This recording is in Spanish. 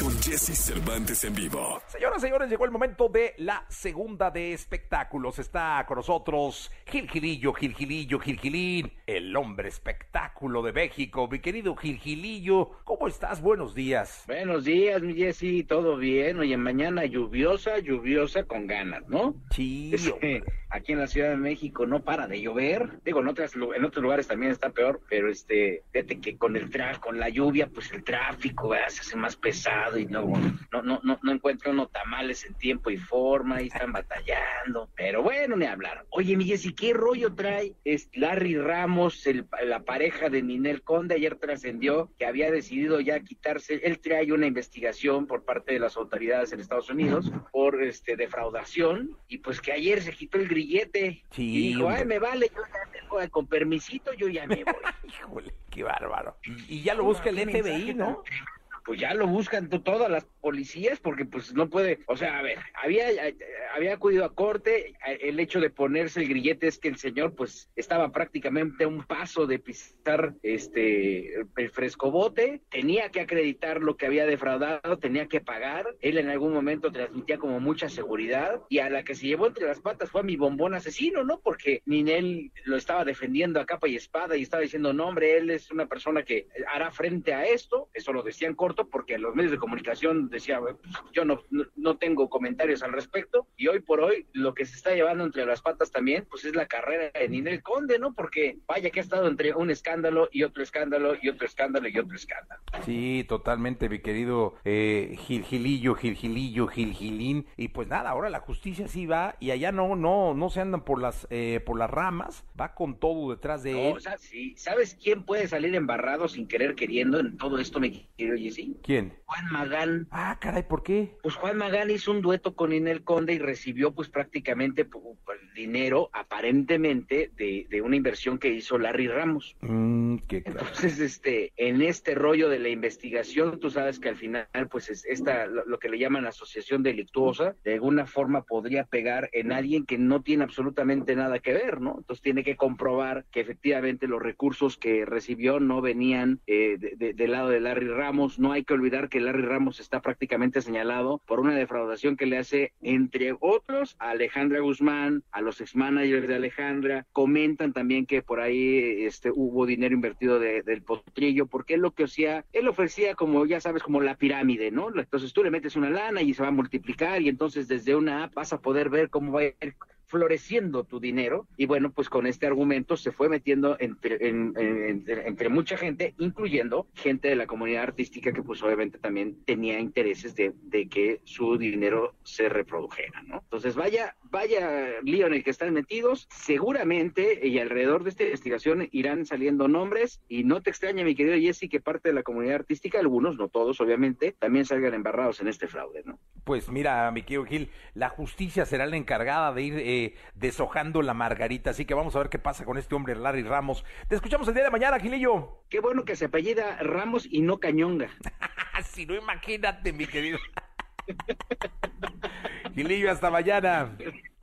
con Jesse Cervantes en vivo. Señoras y señores, llegó el momento de la segunda de espectáculos. Está con nosotros Gil Gilillo, Gil Gilillo, Gil Gilín, el hombre espectáculo de México. Mi querido Gil Gilillo, ¿cómo estás? Buenos días. Buenos días, mi Jessy, todo bien. Oye, mañana lluviosa, lluviosa con ganas, ¿no? Sí, Es aquí en la Ciudad de México no para de llover. Digo, en, otras, en otros lugares también está peor, pero este, fíjate que con el tra con la lluvia, pues el tráfico ¿verdad? se hace más pesado y no, no, no, no, no encuentra uno tamales en tiempo y forma y están batallando. Pero bueno, ni hablar. Oye, mi Jessy, ¿qué rollo trae es Larry Ramos, el- la pareja de Ninel Conde? Ayer trascendió que había decidido ya quitarse, él trae una investigación por parte de las autoridades en Estados Unidos por este defraudación y pues que ayer se quitó el grillete Sí, y dijo, ay, me vale, yo ya tengo, con permisito, yo ya me voy. Híjole, qué bárbaro. Y, y ya lo busca el FBI, ¿no? Pues ya lo buscan to- todas las policías porque pues no puede, o sea, a ver, había había acudido a corte, el hecho de ponerse el grillete es que el señor pues estaba prácticamente a un paso de pisar este el frescobote, tenía que acreditar lo que había defraudado, tenía que pagar, él en algún momento transmitía como mucha seguridad y a la que se llevó entre las patas fue a mi bombón asesino, ¿no? Porque Ninel lo estaba defendiendo a capa y espada y estaba diciendo, no hombre, él es una persona que hará frente a esto, eso lo decía en corto porque los medios de comunicación decía, "Pues, yo no, no, tengo comentarios al respecto y hoy por hoy lo que se está llevando entre las patas también, pues es la carrera de Ninel Conde, ¿no? Porque vaya que ha estado entre un escándalo y otro escándalo y otro escándalo y otro escándalo. Sí, totalmente, mi querido eh, Gil Gilillo, Gil Gilillo, Gil Gilín. Y pues nada, ahora la justicia sí va y allá no, no, no se andan por las, eh, por las ramas, va con todo detrás de No, él. o sea, sí, ¿sabes quién puede salir embarrado sin querer queriendo en todo esto, mi querido ¿Quién? Juan Magán. Ah, caray, ¿por qué? Pues Juan Magán hizo un dueto con Inel Conde y recibió pues prácticamente pu- pu- dinero aparentemente de, de una inversión que hizo Larry Ramos. Mm, qué. Entonces, este, en este rollo de la investigación, tú sabes que al final, pues, es esta, lo, lo que le llaman asociación delictuosa, de alguna forma podría pegar en alguien que no tiene absolutamente nada que ver, ¿no? Entonces tiene que comprobar que efectivamente los recursos que recibió no venían eh, de- de- del lado de Larry Ramos. No hay que olvidar que Larry Ramos está prácticamente señalado por una defraudación que le hace, entre otros, a Alejandra Guzmán, a los ex-managers de Alejandra. Comentan también que por ahí este, hubo dinero invertido de- del potrillo, porque él lo que hacía, él ofrecía como, ya sabes, como la pirámide, ¿no? Entonces tú le metes una lana y se va a multiplicar y entonces desde una app vas a poder ver cómo va a ir floreciendo tu dinero y bueno pues con este argumento se fue metiendo entre, en- en- entre, entre mucha gente incluyendo gente de la comunidad artística que pues obviamente también tenía intereses de, de que su dinero se reprodujera no entonces vaya vaya lío en el que están metidos seguramente y alrededor de esta investigación irán saliendo nombres y no te extraña mi querido Jesse que parte de la comunidad artística algunos no todos obviamente también salgan embarrados en este fraude no Pues mira, mi querido Gil, la justicia será la encargada de ir eh, deshojando la margarita, así que vamos a ver qué pasa con este hombre Larry Ramos. Te escuchamos el día de mañana, Gilillo. qué bueno que se apellida Ramos y no Cañonga si no, imagínate, mi querido. Gilillo, hasta mañana.